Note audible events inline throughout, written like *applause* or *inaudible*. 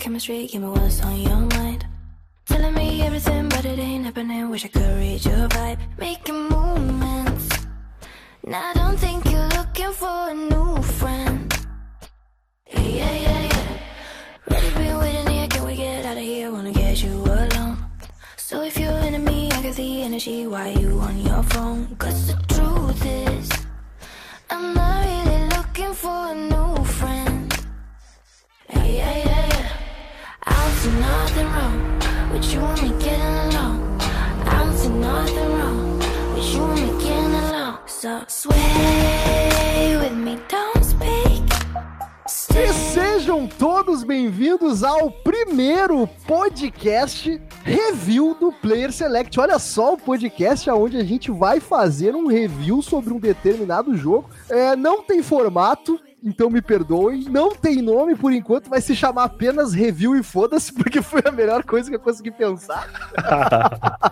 chemistry, give me what's on your mind. Telling me everything, but it ain't happening. Wish I could read your vibe. Making movements. Now I don't think you're looking for a new friend. Yeah, yeah, yeah, yeah. Ready, been waiting here. Can we get out of here? Wanna get you alone. So if you're into me, I got the energy. Why you on your phone? Cause the truth is, I'm not really looking for a new nothing wrong with you and me getting along. I don't see nothing wrong with you and me getting along. So sway with me, don't speak. E sejam todos bem-vindos ao primeiro podcast review do Player Select. Olha só o podcast onde a gente vai fazer um review sobre um determinado jogo. É, não tem formato, então me perdoem. Não tem nome por enquanto, vai se chamar apenas review e foda-se, *laughs* porque foi a melhor coisa que eu consegui pensar.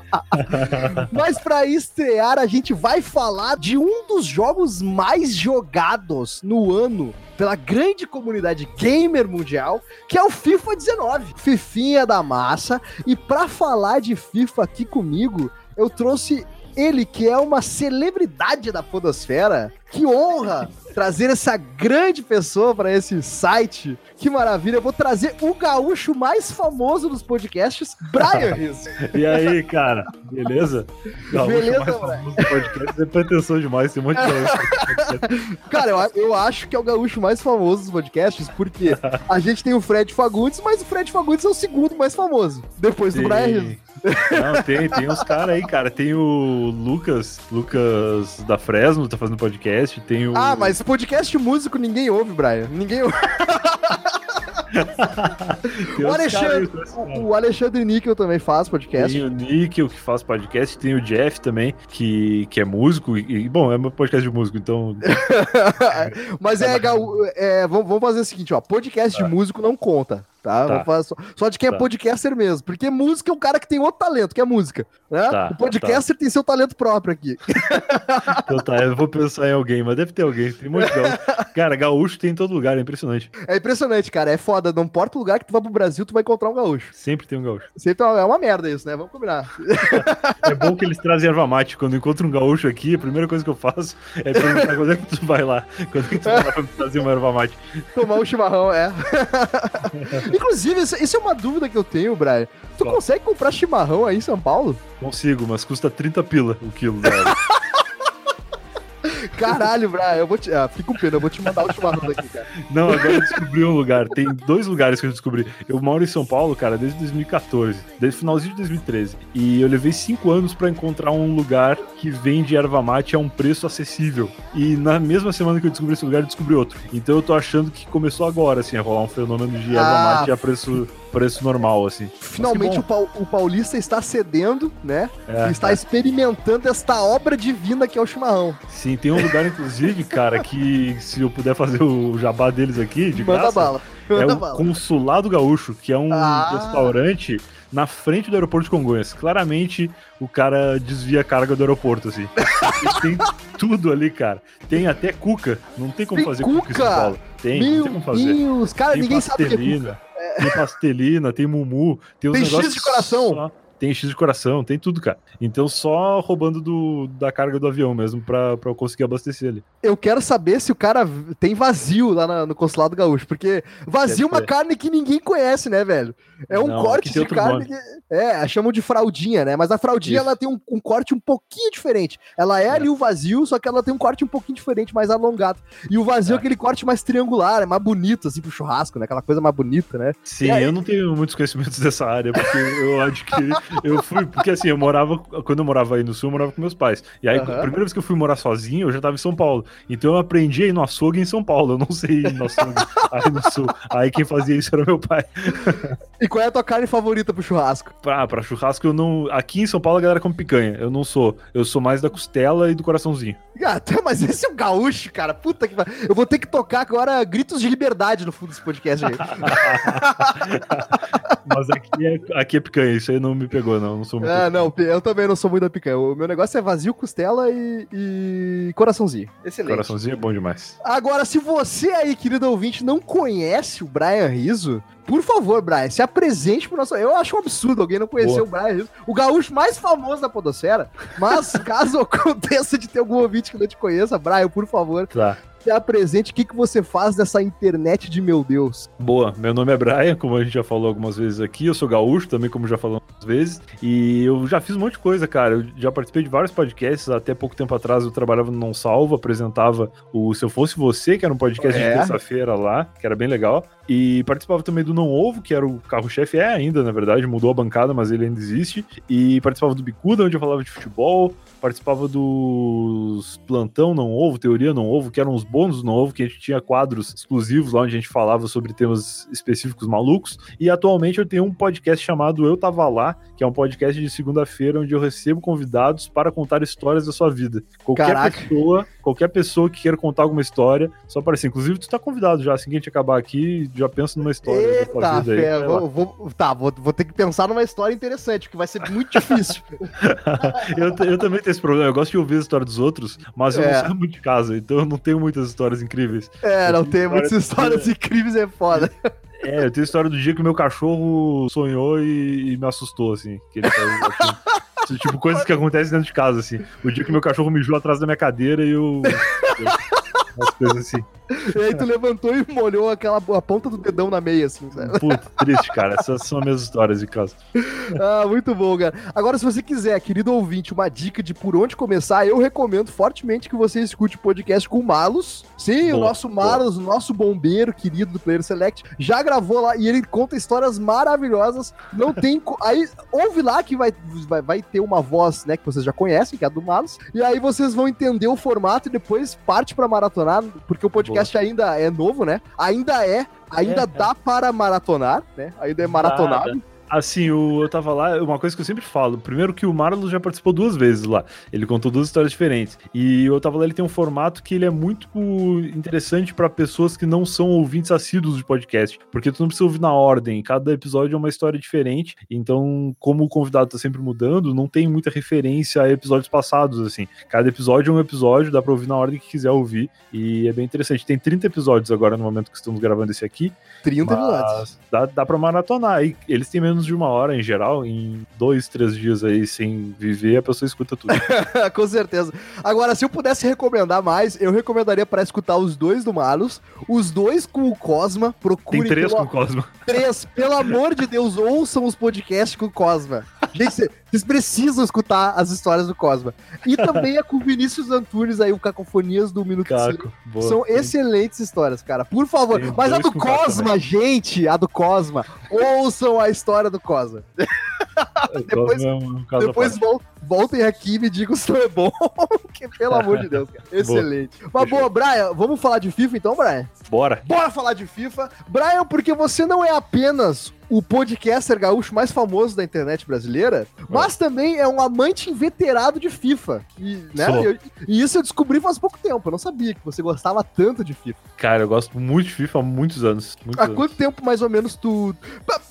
*laughs* Mas para estrear, a gente vai falar de um dos jogos mais jogados no ano pela grande comunidade gamer mundial, que é o FIFA 19. Fifinha da massa. E para falar de FIFA aqui comigo, eu trouxe ele que é uma celebridade da podosfera. Que honra trazer essa grande pessoa para esse site. Que maravilha. Eu vou trazer o gaúcho mais famoso dos podcasts, Brian *laughs* Rizzo. E aí, cara? Beleza? Gaúcho Beleza, mais famoso do podcast. É pretensão demais, tem um monte de gaúcho. *laughs* Cara, eu, eu acho que é o gaúcho mais famoso dos podcasts, porque a *laughs* gente tem o Fred Fagundes, mas o Fred Fagundes é o segundo mais famoso, depois do Tem- Brian Rizzo. Não, tem, tem uns caras aí, cara. Tem o Lucas, Lucas da Fresno, tá fazendo podcast. Tem o. Ah, mas podcast músico ninguém ouve, Brian. Ninguém ouve. *laughs* O Alexandre, aí, o, o Alexandre Níquel também faz podcast. Tem o Níquel que faz podcast, tem o Jeff também, que, que é músico, e, bom, é um podcast de músico, então. *laughs* Mas é, é, vamos, vamos fazer o seguinte, ó. Podcast de músico não conta, tá? Tá. Fazer só, só de quem é Tá. podcaster mesmo. Porque música é um cara que tem outro talento, que é música. Né? Tá, o podcaster tem seu talento próprio aqui. *laughs* Então tá, eu vou pensar em alguém, mas deve ter alguém. Tem de gaúcho. Cara, gaúcho tem em todo lugar, é impressionante. É impressionante, cara. É foda. Não importa o lugar que tu vai pro Brasil, tu vai encontrar um gaúcho. Sempre tem um gaúcho. Sempre é uma merda isso, né? Vamos combinar. É bom que eles trazem erva mate. Quando eu encontro um gaúcho aqui, a primeira coisa que eu faço é perguntar quando é que tu vai lá. Quando é que tu vai lá pra me trazer uma erva mate. Tomar um chimarrão, é. *laughs* Inclusive, isso, é uma dúvida que eu tenho, Brian. Tu Qual? consegue comprar chimarrão aí em São Paulo? Consigo, mas custa 30 pila o quilo. Velho. *laughs* Caralho, Brian, eu vou te. Ah, fica com pena, eu vou te mandar o chimarrão daqui, cara. Não, agora eu descobri um lugar. Tem dois lugares que eu descobri. Eu moro em São Paulo, cara, desde 2014, desde o finalzinho de 2013. E eu levei cinco anos pra encontrar um lugar que vende erva mate a um preço acessível. E na mesma semana que eu descobri esse lugar, eu descobri outro. Então eu tô achando que começou agora, assim, a rolar um fenômeno de erva Ah. mate a preço, preço normal, assim. Finalmente o, o paulista está cedendo, né? É, está experimentando esta obra divina que é o chimarrão. Sim, tem um lugar, inclusive, cara, que se eu puder fazer o jabá deles aqui, de Manda graça, bala. é Manda o bala. Consulado Gaúcho, que é um Ah. restaurante na frente do aeroporto de Congonhas. Claramente, o cara desvia a carga do aeroporto, assim. *laughs* E tem tudo ali, cara. Tem até cuca. Não tem como Tem fazer cuca em São cuca? Paulo. Tem, Meu tem como fazer. Deus, cara, Tem ninguém sabe o que é pastelina, cuca. tem pastelina, tem mumu, tem, Tem X negócios de coração. só- Tem X de coração, tem tudo, cara. Então só roubando do, da carga do avião mesmo pra, pra eu conseguir abastecer ali. Eu quero saber se o cara tem vazio lá na- no consulado gaúcho, porque vazio é uma carne que ninguém conhece, né, velho? É um Não, corte de carne que... É, chamam de fraldinha, né? Mas a fraldinha, Isso. ela tem um, um corte um pouquinho diferente. Ela é, É. ali o vazio, só que ela tem um corte um pouquinho diferente, mais alongado. E o vazio é É. aquele corte mais triangular, é mais bonito, assim, pro churrasco, né? Aquela coisa mais bonita, né? Sim, aí- eu não tenho muitos conhecimentos *laughs* dessa área, porque eu adquiri. Eu fui, porque assim, eu morava. Quando eu morava aí no sul, eu morava com meus pais. E aí, Aham. a primeira vez que eu fui morar sozinho, eu já tava em São Paulo. Então eu aprendi a ir no açougue em São Paulo. Eu não sei ir no açougue *laughs* aí no sul. Aí quem fazia isso era meu pai. E qual é a tua carne favorita pro churrasco? Pra, pra churrasco, eu não. Aqui em São Paulo a galera come picanha. Eu não sou. Eu sou mais da costela e do coraçãozinho. Ah, tá, mas esse é um gaúcho, cara. Puta que. Eu vou ter que tocar agora gritos de liberdade no fundo desse podcast aí. *laughs* Mas aqui é, aqui é picanha, isso aí não me pegou, não. Não sou muito. Ah, não, eu também não sou muito da picanha. O meu negócio é vazio, costela e, e coraçãozinho. Excelente. Coraçãozinho é bom demais. Agora, se você aí, querido ouvinte, não conhece o Brian Rizzo, por favor, Brian, se apresente pro nosso. Eu acho um absurdo alguém não conhecer Boa. o Brian, o gaúcho mais famoso da Podocera. Mas *laughs* caso aconteça de ter algum ouvinte que não te conheça, Brian, por favor, Tá. se apresente. O que, que você faz nessa internet de meu Deus? Boa, meu nome é Brian, como a gente já falou algumas vezes aqui, eu sou gaúcho também, como já falamos algumas vezes, e eu já fiz um monte de coisa, cara, eu já participei de vários podcasts, até pouco tempo atrás eu trabalhava no Não Salvo, apresentava o Se Eu Fosse Você, que era um podcast É. de terça-feira lá, que era bem legal, e participava também do Não Ovo, que era o carro-chefe, é ainda, na verdade, mudou a bancada, mas ele ainda existe, e participava do Bicuda, onde eu falava de futebol, participava dos Plantão Não Ovo, Teoria Não Ovo, que eram os bônus Não Ovo, que a gente tinha quadros exclusivos lá onde a gente falava sobre temas específicos malucos. E atualmente eu tenho um podcast chamado Eu Tava Lá, que é um podcast de segunda-feira onde eu recebo convidados para contar histórias da sua vida. Qualquer Caraca. pessoa, qualquer pessoa que queira contar alguma história, só para assim. Inclusive, tu tá convidado já, assim que a gente acabar aqui, já pensa numa história vida aí. fé, lá. vou, vou- tá, vou, vou ter que pensar numa história interessante, porque vai ser muito difícil. *laughs* eu, eu também tenho esse problema. Eu gosto de ouvir a história dos outros, mas eu É. não saio muito de casa, então eu não tenho muitas histórias incríveis. É, Eu não tenho muitas histórias- histórias incríveis, é foda. É, eu tenho a história do dia que o meu cachorro sonhou e, e me assustou, assim. Que ele saiu, assim, *laughs* tipo, coisas que acontecem dentro de casa, assim. O dia que meu cachorro mijou atrás da minha cadeira e eu. eu- *laughs* umas coisas assim. E aí tu levantou e molhou aquela, a ponta do dedão na meia, assim, sabe? Puta, triste, cara. Essas são as minhas histórias de casa. Ah, muito bom, cara. Agora, se você quiser, querido ouvinte, uma dica de por onde começar, eu recomendo fortemente que você escute o podcast com o Malus. Sim, o Boa, nosso Malus, o nosso bombeiro querido do Player Select, já gravou lá e ele conta histórias maravilhosas. Não tem. Aí, ouve lá que vai, vai, vai ter uma voz, né, que vocês já conhecem, que é a do Malus. E aí vocês vão entender o formato e depois parte pra maratonar, porque o podcast ainda é novo, né? Ainda é. Ainda É, é. dá para maratonar, né? Ainda é maratonável. Assim, o, eu tava lá, uma coisa que eu sempre falo. Primeiro que o Marlon já participou duas vezes lá. Ele contou duas histórias diferentes. E eu tava lá, ele tem um formato que ele é muito interessante pra pessoas que não são ouvintes assíduos de podcast. Porque tu não precisa ouvir na ordem. Cada episódio é uma história diferente. Então, como o convidado tá sempre mudando, não tem muita referência a episódios passados, assim. Cada episódio é um episódio, dá pra ouvir na ordem que quiser ouvir. E é bem interessante. Tem 30 episódios agora no momento que estamos gravando esse aqui. 30 episódios. Dá, dá pra maratonar. E eles têm menos de uma hora em geral, em dois, três dias aí sem viver, a pessoa escuta tudo. *laughs* Com certeza. Agora, se eu pudesse recomendar mais, eu recomendaria para escutar os dois do Malus, os dois com o Cosma. Tem Procurem três pelo, com o Cosmo. três. Pelo amor de Deus, ouçam os podcasts com o Cosma. Gente, vocês precisam escutar as histórias do Cosma. E também é com o Vinícius Antunes aí, o Cacofonias do Minuto. Caco. Boa. São excelentes histórias, cara. Por favor. Tem Mas a do com Caco Cosma, gente, a do Cosma. Ouçam a história do Cosma. *laughs* Depois- é um Depois vol- voltem aqui e me digam se não é bom. *laughs* que, pelo amor de Deus, cara. Excelente. Mas Fechou. boa, Brian, vamos falar de FIFA então, Brian? Bora. Bora falar de FIFA. Brian, porque você não é apenas o podcaster gaúcho mais famoso da internet brasileira, mas também é um amante inveterado de FIFA. E, né, eu- e isso eu descobri faz pouco tempo. Eu não sabia que você gostava tanto de FIFA. Cara, eu gosto muito de FIFA há muitos anos. Muitos Há anos. quanto tempo mais ou menos tu.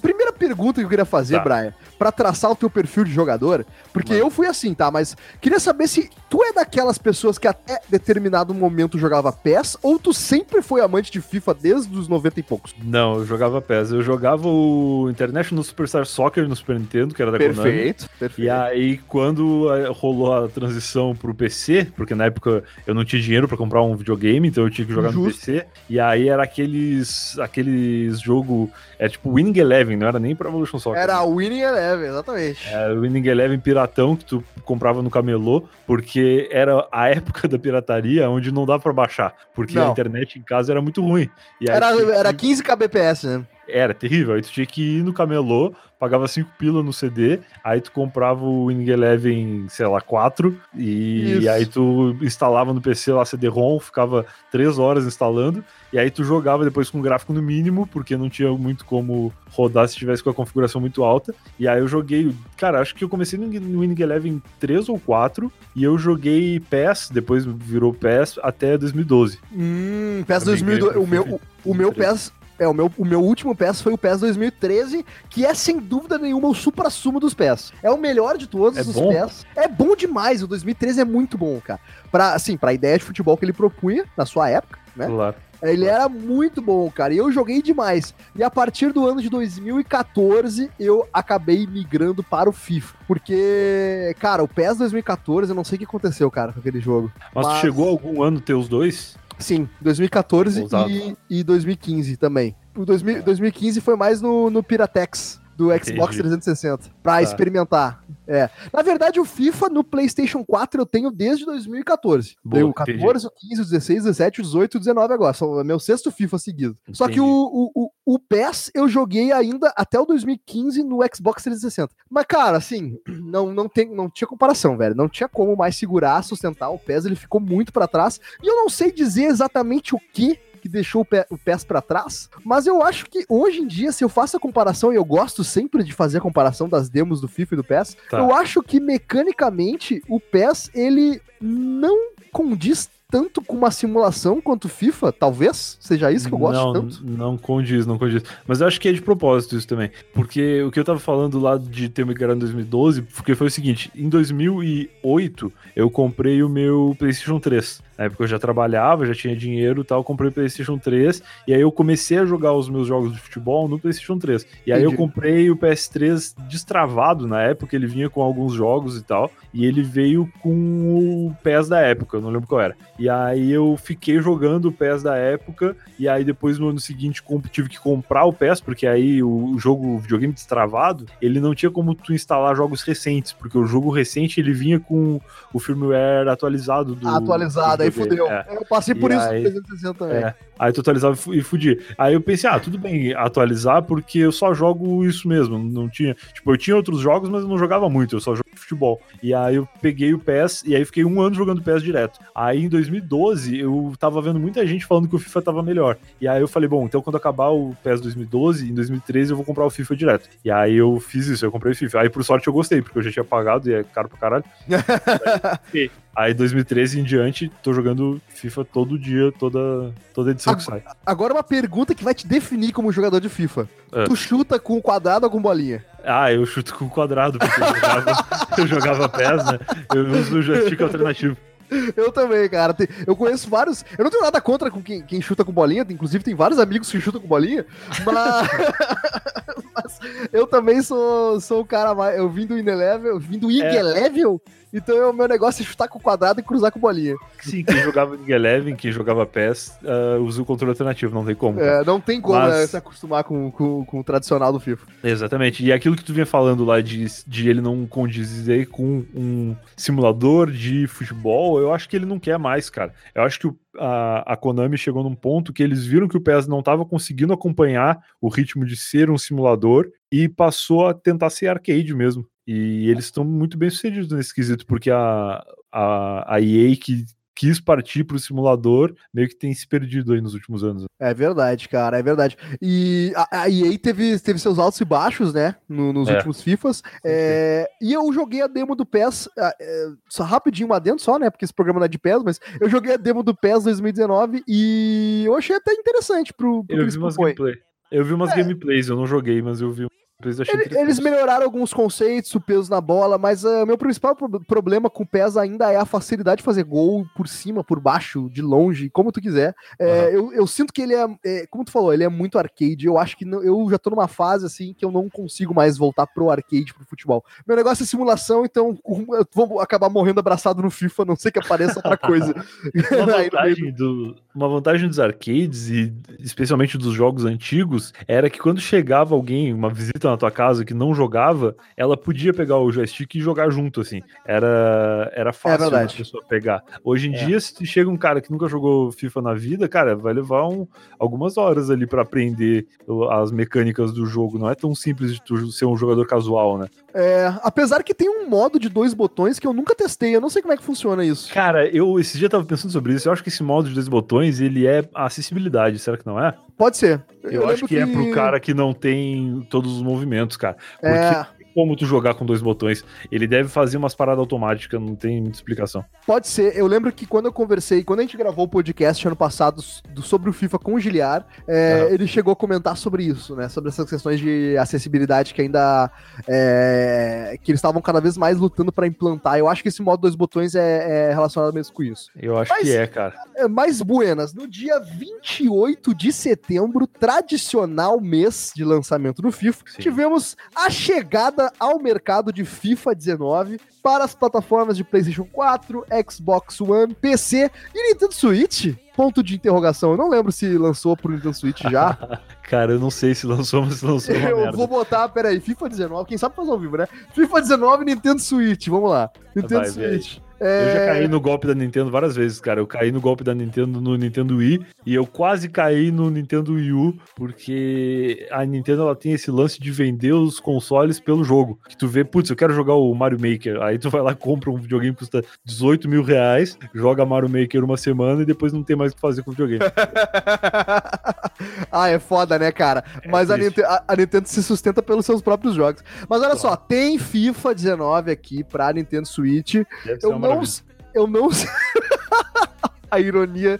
Primeira pergunta que eu queria fazer, Tá. Brian, pra traçar o teu perfil de jogador, porque Mano. eu fui assim, tá? Mas queria saber se tu é daquelas pessoas que até determinado momento jogava PES ou tu sempre foi amante de FIFA desde os 90 e poucos. Não, eu jogava PES. Eu jogava o International Superstar Soccer no Super Nintendo, que era da Konami. perfeito. E aí, quando eh, rolou a transição pro PC, porque na época eu não tinha dinheiro pra comprar um videogame, então eu tinha que jogar no Justo. PC. E aí era aqueles aqueles jogo, é tipo Winning Eleven, não era nem pra Evolution Soccer. Era Winning Eleven, exatamente. É, o Winning Eleven piratão que tu comprava no camelô, porque era a época da pirataria onde não dá pra baixar, porque Não. a internet em casa era muito ruim. Aí Era, era 15 kbps, né? Era terrível. Aí tu tinha que ir no camelô, pagava 5 pila no CD, aí tu comprava o Winning Eleven, sei lá, 4, e Isso. aí tu instalava no PC lá CD-ROM, ficava 3 horas instalando, e aí tu jogava depois com gráfico no mínimo, porque não tinha muito como rodar se tivesse com a configuração muito alta. E aí eu joguei, cara, acho que eu comecei no Winning Eleven 3 ou 4, e eu joguei PES, depois virou PES, até 2012. Hum, PES Eu migrei 2002. pro O meu, o, meu 2013. PES. É, o meu, o meu último PES foi o PES 2013, que é sem dúvida nenhuma o supra-sumo dos PES. É o melhor de todos É os bom? PES. É bom demais, o 2013 é muito bom, cara. Pra, assim, pra ideia de futebol que ele propunha na sua época, né? Claro. Ele era muito bom, cara. E eu joguei demais. E a partir do ano de 2014, eu acabei migrando para o FIFA. Porque, cara, o PES 2014, eu não sei o que aconteceu, cara, com aquele jogo. Mas, mas... chegou algum ano ter os dois? Sim, 2014 e, e 2015 também. O 2000, 2015 foi mais no, no Piratex do Xbox Entendi. 360 para tá. experimentar. É. Na verdade, o FIFA no PlayStation 4 eu tenho desde 2014. Boa, o 14, entendi. o 15, o 16, o 17, o 18 e o 19 agora. São meu sexto FIFA seguido. Entendi. Só que o, o, o, PES eu joguei ainda até o 2015 no Xbox 360. Mas, cara, assim, *clears throat* não, não, tem, não tinha comparação, velho. Não tinha como mais segurar, sustentar. O PES ele ficou muito para trás. E eu não sei dizer exatamente o que que deixou o, pé, o PES para trás, mas eu acho que hoje em dia, se eu faço a comparação, e eu gosto sempre de fazer a comparação das demos do FIFA e do PES, tá. eu acho que mecanicamente o PES ele não condiz tanto com uma simulação quanto FIFA, talvez seja isso que eu gosto não, tanto. Não condiz, não condiz. Mas eu acho que é de propósito isso também. Porque o que eu tava falando lá de ter migrado em 2012, porque foi o seguinte, em 2008 eu comprei o meu PlayStation 3. Na época eu já trabalhava, já tinha dinheiro e tal, comprei o PlayStation 3 e aí eu comecei a jogar os meus jogos de futebol no PlayStation 3. E aí Entendi. eu comprei o PS3 destravado na época, ele vinha com alguns jogos e tal, e ele veio com o PES da época, eu não lembro qual era. E aí eu fiquei jogando o PES da época, e aí depois no ano seguinte tive que comprar o PES, porque aí o jogo, o videogame destravado, ele não tinha como tu instalar jogos recentes, porque o jogo recente ele vinha com o firmware atualizado do. Atualizado, aí fudeu. É. Eu passei por e isso aí, no 360 também. É. Aí tu atualizava e fudi. Aí eu pensei, ah, tudo bem atualizar, porque eu só jogo isso mesmo. Não tinha. Tipo, eu tinha outros jogos, mas eu não jogava muito, eu só jogava futebol. E aí eu peguei o PES e aí fiquei um ano jogando PES direto. Aí em 2012 eu tava vendo muita gente falando que o FIFA tava melhor. E aí eu falei, bom, então quando acabar o PES 2012, em 2013 eu vou comprar o FIFA direto. E aí eu fiz isso, eu comprei o FIFA. Aí por sorte eu gostei, porque eu já tinha pagado e é caro pra caralho. *laughs* aí, Aí 2013 em diante, tô jogando FIFA todo dia, toda, toda edição agora, que sai. Agora uma pergunta que vai te definir como jogador de FIFA. É. Tu chuta com quadrado ou com bolinha? Ah, eu chuto com quadrado, porque eu jogava, *laughs* eu jogava PES, né? Eu uso o joystick alternativo. Eu também, cara. Eu conheço vários. Eu não tenho nada contra com quem, quem chuta com bolinha. Inclusive, tem vários amigos que chutam com bolinha. Mas, *laughs* mas eu também sou, sou o cara mais. Eu vim do Inelevel, eu vim do IG é. Level então o meu negócio é chutar com o quadrado e cruzar com bolinha. Sim, quem jogava League Eleven, quem jogava PES, uh, usa o controle alternativo, não tem como. É, não tem como Mas... né, se acostumar com, com, com, o tradicional do FIFA. Exatamente. E aquilo que tu vinha falando lá de, de ele não condizer com um simulador de futebol, eu acho que ele não quer mais, cara. Eu acho que o, a, a Konami chegou num ponto que eles viram que o PES não estava conseguindo acompanhar o ritmo de ser um simulador e passou a tentar ser arcade mesmo. E eles estão muito bem sucedidos nesse quesito, porque a, a, a EA que quis partir para o simulador, meio que tem se perdido aí nos últimos anos. É verdade, cara, é verdade. E a, a EA teve, teve seus altos e baixos, né, no, nos é. últimos FIFAs. É, e eu joguei a demo do PES, é, só rapidinho uma dentro só, né, porque esse programa não é de PES, mas eu joguei a demo do PES 2019 e eu achei até interessante pro, pro eu vi umas gameplay. Eu vi umas é. gameplays, eu não joguei, mas eu vi eles melhoraram alguns conceitos, o peso na bola, mas o uh, meu principal pro problema com o PES ainda é a facilidade de fazer gol por cima, por baixo, de longe, como tu quiser. É, uhum. eu, eu, sinto que ele é, é, como tu falou, ele é muito arcade. Eu acho que não, eu já tô numa fase assim que eu não consigo mais voltar pro arcade, pro futebol. Meu negócio é simulação, então eu vou acabar morrendo abraçado no FIFA, não sei que apareça outra coisa. *laughs* *laughs* uma, vantagem do, uma vantagem dos arcades, e especialmente dos jogos antigos, era que quando chegava alguém, uma visita na tua casa que não jogava, ela podia pegar o joystick e jogar junto, assim. Era, era fácil é a pessoa pegar. Hoje em é. dia, se chega um cara que nunca jogou FIFA na vida, cara, vai levar um, algumas horas ali para aprender as mecânicas do jogo. Não é tão simples de tu ser um jogador casual, né? É, apesar que tem um modo de dois botões que eu nunca testei, eu não sei como é que funciona isso. Cara, eu esse dia tava pensando sobre isso, eu acho que esse modo de dois botões, ele é acessibilidade, será que não é? Pode ser. Eu, eu acho que, que, é pro cara que não tem todos os movimentos, cara. Porque é como tu jogar com dois botões. Ele deve fazer umas paradas automáticas, não tem muita explicação. Pode ser. Eu lembro que quando eu conversei, quando a gente gravou o podcast ano passado do, sobre o FIFA com o Giliar, é, uhum. ele chegou a comentar sobre isso, né? Sobre essas questões de acessibilidade que ainda. É, que eles estavam cada vez mais lutando para implantar. Eu acho que esse modo dois botões é, é relacionado mesmo com isso. Eu acho Mas, que é, cara. É, mais buenas. No dia 28 de setembro, tradicional mês de lançamento do FIFA, Sim. tivemos a chegada ao mercado de FIFA 19 para as plataformas de PlayStation 4, Xbox One, PC e Nintendo Switch? Ponto de interrogação. Eu não lembro se lançou pro Nintendo Switch já. *laughs* Cara, eu não sei se lançou, mas lançou uma Eu merda. vou botar, peraí, FIFA 19, quem sabe fazer ao vivo, né? FIFA 19 Nintendo Switch, vamos lá. Nintendo Vai, Switch. É... Eu já caí no golpe da Nintendo várias vezes, cara. Eu caí no golpe da Nintendo no Nintendo Wii e eu quase caí no Nintendo Wii U, porque a Nintendo ela tem esse lance de vender os consoles pelo jogo. Que tu vê, putz, eu quero jogar o Mario Maker. Aí tu vai lá, *laughs* compra um videogame que custa 18 mil reais, joga Mario Maker uma semana e depois não tem mais o que fazer com o videogame. *laughs* ah, é foda, né, cara? É Mas a Nintendo, a, a Nintendo, se sustenta pelos seus próprios jogos. Mas olha claro. só, tem FIFA 19 aqui pra Nintendo Switch. Deve eu não, eu não sei. *laughs* a ironia,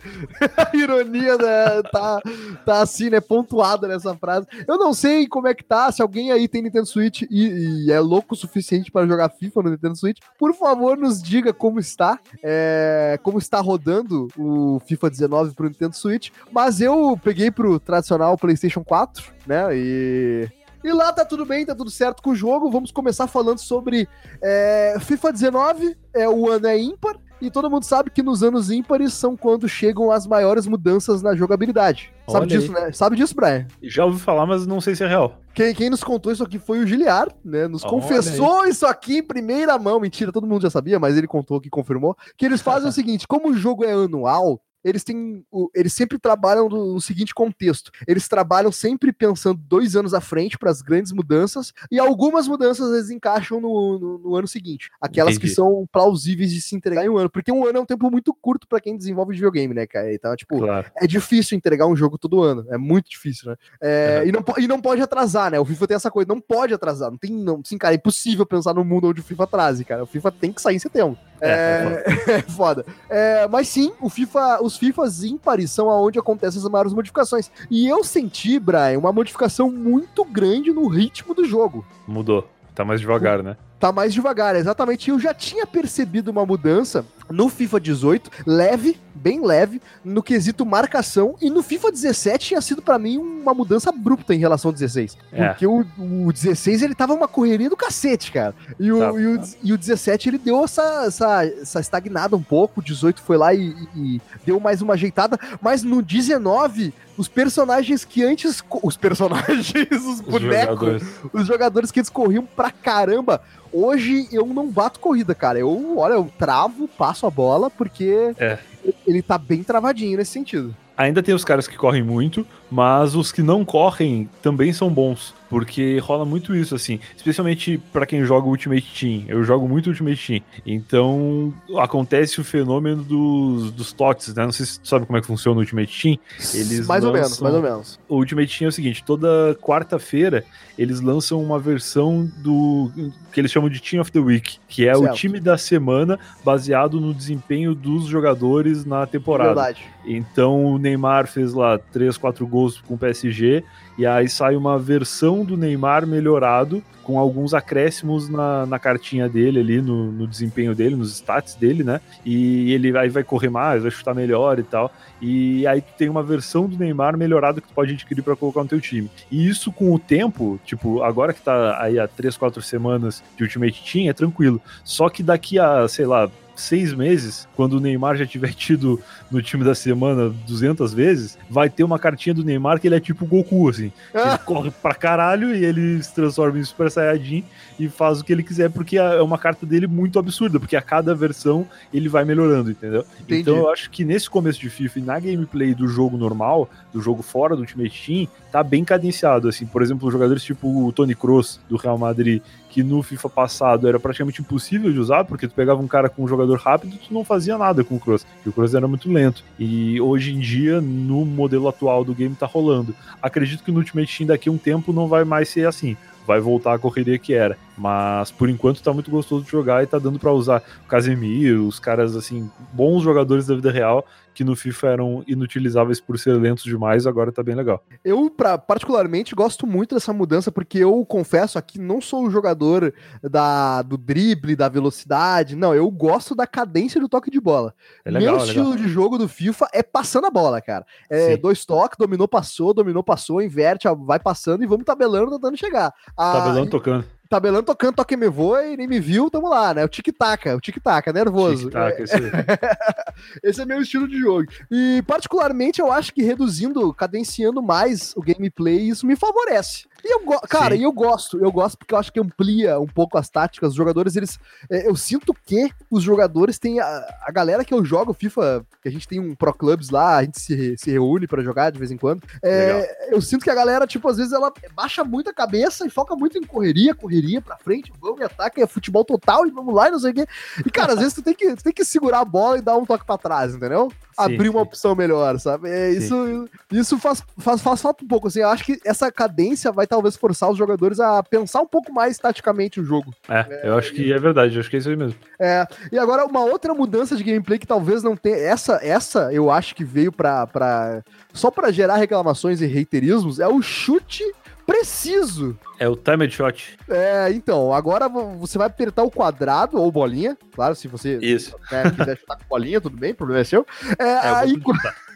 a ironia né, tá, tá assim, né, pontuada nessa frase. Eu não sei como é que tá, se alguém aí tem Nintendo Switch e, e é louco o suficiente para jogar FIFA no Nintendo Switch, por favor, nos diga como está, é, como está rodando o FIFA 19 pro Nintendo Switch. Mas eu peguei pro tradicional PlayStation 4, né, e e lá tá tudo bem, tá tudo certo com o jogo. Vamos começar falando sobre é, FIFA 19. É, o ano é ímpar. E todo mundo sabe que nos anos ímpares são quando chegam as maiores mudanças na jogabilidade. Olha sabe disso, aí. né? Sabe disso, Brian? Já ouvi falar, mas não sei se é real. Quem, quem nos contou isso aqui foi o Giliar, né? Nos Olha confessou aí. isso aqui em primeira mão. Mentira, todo mundo já sabia, mas ele contou que confirmou. Que eles fazem o *laughs* seguinte: como o jogo é anual, eles têm. Eles sempre trabalham no, seguinte contexto. Eles trabalham sempre pensando dois anos à frente para as grandes mudanças, e algumas mudanças eles encaixam no, no, no ano seguinte. Aquelas Entendi. que são plausíveis de se entregar em um ano. Porque um ano é um tempo muito curto para quem desenvolve videogame, né, cara? Então, tipo, claro. é difícil entregar um jogo todo ano. É muito difícil, né? É, é. E, não, e não pode atrasar, né? O FIFA tem essa coisa, não pode atrasar. Não tem, não, sim, cara, é impossível pensar no mundo onde o FIFA atrase, cara. O FIFA tem que sair em setembro. É, é, *laughs* é foda. É, mas sim, o FIFA, os FIFAs ímpares são aonde acontecem as maiores modificações. E eu senti, Brian, uma modificação muito grande no ritmo do jogo. Mudou. Tá mais devagar, né? Tá mais devagar, exatamente. Eu já tinha percebido uma mudança no FIFA 18, leve, bem leve, no quesito marcação, e no FIFA 17 tinha sido para mim uma mudança abrupta em relação ao 16. É. Porque o, o 16 ele tava uma correria do cacete, cara. E o, tá, e o, e o 17 ele deu essa, essa, essa estagnada um pouco, o 18 foi lá e, e deu mais uma ajeitada, mas no 19 os personagens que antes. Os personagens, *laughs* os, os bonecos, jogadores. os jogadores que eles corriam pra caramba. Hoje eu não bato corrida, cara. Eu, olha, eu travo, passo a bola, porque é. Ele tá bem travadinho nesse sentido. Ainda tem os caras que correm muito, mas os que não correm também são bons. Porque rola muito isso, assim. Especialmente para quem joga Ultimate Team. Eu jogo muito Ultimate Team. Então, acontece o fenômeno dos, dos TOTS, né? Não sei se tu sabe como é que funciona o Ultimate Team. Eles mais lançam... ou menos, mais ou menos. O Ultimate Team é o seguinte: toda quarta-feira eles lançam uma versão do que eles chamam de Team of the Week, que é certo. o time da semana baseado no desempenho dos jogadores na temporada. Verdade. Então, o Neymar fez lá 3, 4 gols com o PSG e aí sai uma versão do Neymar melhorado, com alguns acréscimos na, na cartinha dele ali, no, no, desempenho dele, nos stats dele, né? E ele aí vai correr mais, vai chutar melhor e tal. E aí tu tem uma versão do Neymar melhorada que tu pode adquirir para colocar no teu time. E isso com o tempo, tipo, agora que tá aí há 3, 4 semanas de Ultimate Team, é tranquilo. Só que daqui a, sei lá, seis meses, quando o Neymar já tiver *laughs* tido no time da semana 200 vezes, vai ter uma cartinha do Neymar que ele é tipo Goku, assim. Ele corre pra caralho e ele se transforma em Super Saiyajin e faz o que ele quiser, porque é uma carta dele muito absurda, porque a cada versão ele vai melhorando, entendeu? Entendi. Então eu acho que nesse começo de FIFA e na gameplay do jogo normal, do jogo fora do Ultimate Team, tá bem cadenciado, assim. Por exemplo, jogadores tipo o Tony Kroos, do Real Madrid, que no FIFA passado era praticamente impossível de usar, porque tu pegava um cara com um jogador rápido e tu não fazia nada com o Kroos, porque o Kroos era muito lento. E hoje em dia, no modelo atual do game, tá rolando. Acredito que no Ultimate Team daqui a um tempo não vai mais ser assim vai voltar a correria que era. Mas por enquanto tá muito gostoso de jogar e tá dando para usar o Casemiro, os caras assim, bons jogadores da vida real que no FIFA eram inutilizáveis por ser lentos demais, agora tá bem legal. Eu, pra, particularmente, gosto muito dessa mudança, porque eu confesso aqui, não sou o jogador da, do drible, da velocidade, não, eu gosto da cadência do toque de bola. É legal, Meu é estilo legal. de jogo do FIFA é passando a bola, cara. É Sim. dois toques, dominou, passou, dominou, passou, inverte, vai passando e vamos tabelando, tentando chegar. Tabelando, tocando tabelando tocando Toque Me Voa e nem me viu, tamo lá, né? O tic-tac, o tic-tac, é nervoso. Tic-tac, esse... *laughs* esse é meu estilo de jogo. E, particularmente, eu acho que reduzindo, cadenciando mais o gameplay, isso me favorece. E eu cara, e eu gosto, eu gosto porque eu acho que amplia um pouco as táticas. Os jogadores, eles. É, eu sinto que os jogadores têm. A, a galera que eu jogo FIFA, que a gente tem um Pro Clubs lá, a gente se, se reúne para jogar de vez em quando. É, eu sinto que a galera, tipo, às vezes ela baixa muito a cabeça e foca muito em correria, correria pra frente, vamos e ataque, é futebol total e vamos lá e não sei o quê. E, cara, às vezes tu tem que, tu tem que segurar a bola e dar um toque pra trás, entendeu? abrir uma opção melhor, sabe? É, isso, isso faz, faz, faz falta um pouco, assim, eu acho que essa cadência vai talvez forçar os jogadores a pensar um pouco mais taticamente o jogo. É, é eu acho que é verdade, eu acho que é isso aí mesmo. É, e agora uma outra mudança de gameplay que talvez não tenha, essa, essa eu acho que veio pra, pra só para gerar reclamações e reiterismos, é o chute preciso. É o timed shot. É, então, agora você vai apertar o quadrado ou bolinha, claro, se você Isso. Né, quiser chutar com bolinha, tudo bem, o problema é seu. É, é aí,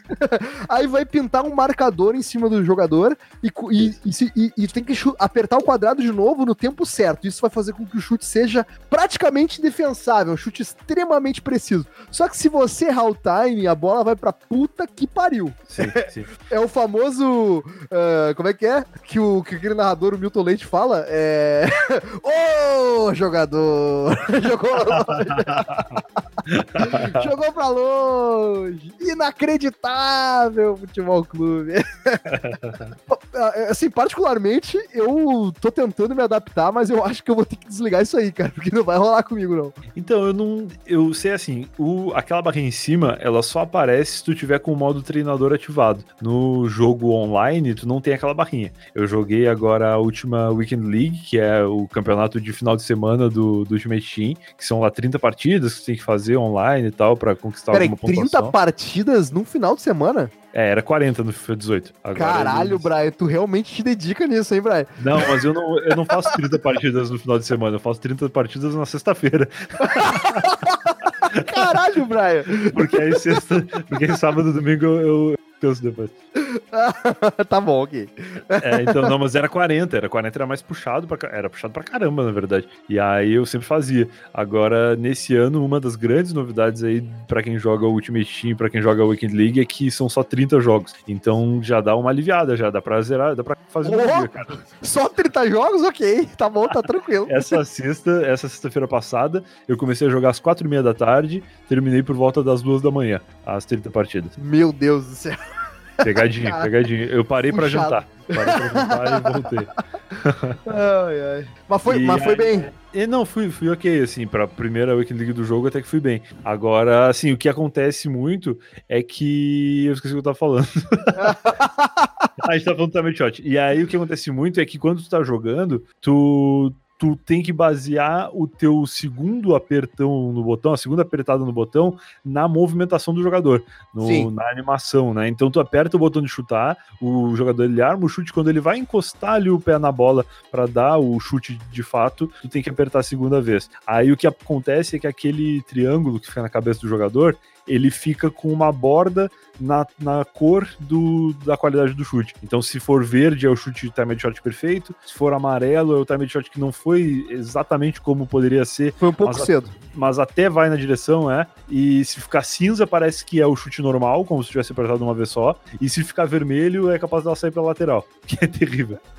*laughs* Aí vai pintar um marcador em cima do jogador e, e, e, e tem que apertar o quadrado de novo no tempo certo. Isso vai fazer com que o chute seja praticamente defensável, um chute extremamente preciso. Só que se você errar o time, a bola vai pra puta que pariu. Sim, *laughs* sim. É o famoso. Uh, como é que é? Que, o, que aquele narrador, o Milton Leite, fala? É. *laughs* Ô, oh, jogador! Jogou! *laughs* Jogou pra longe! Inacreditável! Futebol clube. *laughs* assim, particularmente, eu tô tentando me adaptar, mas eu acho que eu vou ter que desligar isso aí, cara, porque não vai rolar comigo, não. Então, eu não. Eu sei assim, o, aquela barrinha em cima, ela só aparece se tu tiver com o modo treinador ativado. No jogo online, tu não tem aquela barrinha. Eu joguei agora a última Weekend League, que é o campeonato de final de semana do, do Ultimate Team, que são lá 30 partidas que tu tem que fazer online e tal, para conquistar Pera alguma aí, 30 pontuação. partidas num final de semana? É, era 40 no FIFA 18. Agora Caralho, Brian, tu realmente te dedica nisso, hein, Brian? Não, mas eu não, eu não faço 30 partidas no final de semana, eu faço 30 partidas na sexta-feira. *laughs* Caralho, Brian! Porque aí sexta, porque aí sábado e domingo eu, canso depois. *laughs* tá bom, ok. É, então, não, mas era 40, era 40 era mais puxado, pra, era puxado pra caramba, na verdade. E aí eu sempre fazia. Agora, nesse ano, uma das grandes novidades aí para quem joga o Ultimate Team, pra quem joga o Weekend League, é que são só 30 jogos. Então já dá uma aliviada, já dá pra zerar, dá pra fazer oh, um dia, cara. Só 30 jogos? Ok, tá bom, tá tranquilo. essa sexta, essa sexta-feira passada, eu comecei a jogar às 4 e meia da tarde, terminei por volta das 2 da manhã, as 30 partidas. Meu Deus do céu. Pegadinha, pegadinha. Eu parei para jantar. Parei pra jantar e voltei. Ai, ai. Mas foi, mas foi bem. E não, fui, fui ok, assim, pra primeira Weekend League do jogo até que fui bem. Agora, assim, o que acontece muito é que. Eu esqueci o que eu tava falando. *laughs* a gente tá falando também shot. E aí o que acontece muito é que quando tu tá jogando, tu, tu tem que basear o teu segundo apertão no botão, a segunda apertada no botão, na movimentação do jogador, no, na animação, né? Então tu aperta o botão de chutar, o jogador ele arma o chute, quando ele vai encostar ali o pé na bola para dar o chute de fato, tu tem que apertar a segunda vez. Aí o que acontece é que aquele triângulo que fica na cabeça do jogador, ele fica com uma borda na, na cor do, da qualidade do chute. Então, se for verde, é o chute time shot perfeito. Se for amarelo, é o time shot que não foi exatamente como poderia ser. Foi um pouco mas, cedo. Mas até vai na direção, é. E se ficar cinza, parece que é o chute normal, como se tivesse apertado uma vez só. E se ficar vermelho, é capaz dela sair pra lateral. *laughs* Que é terrível. *laughs*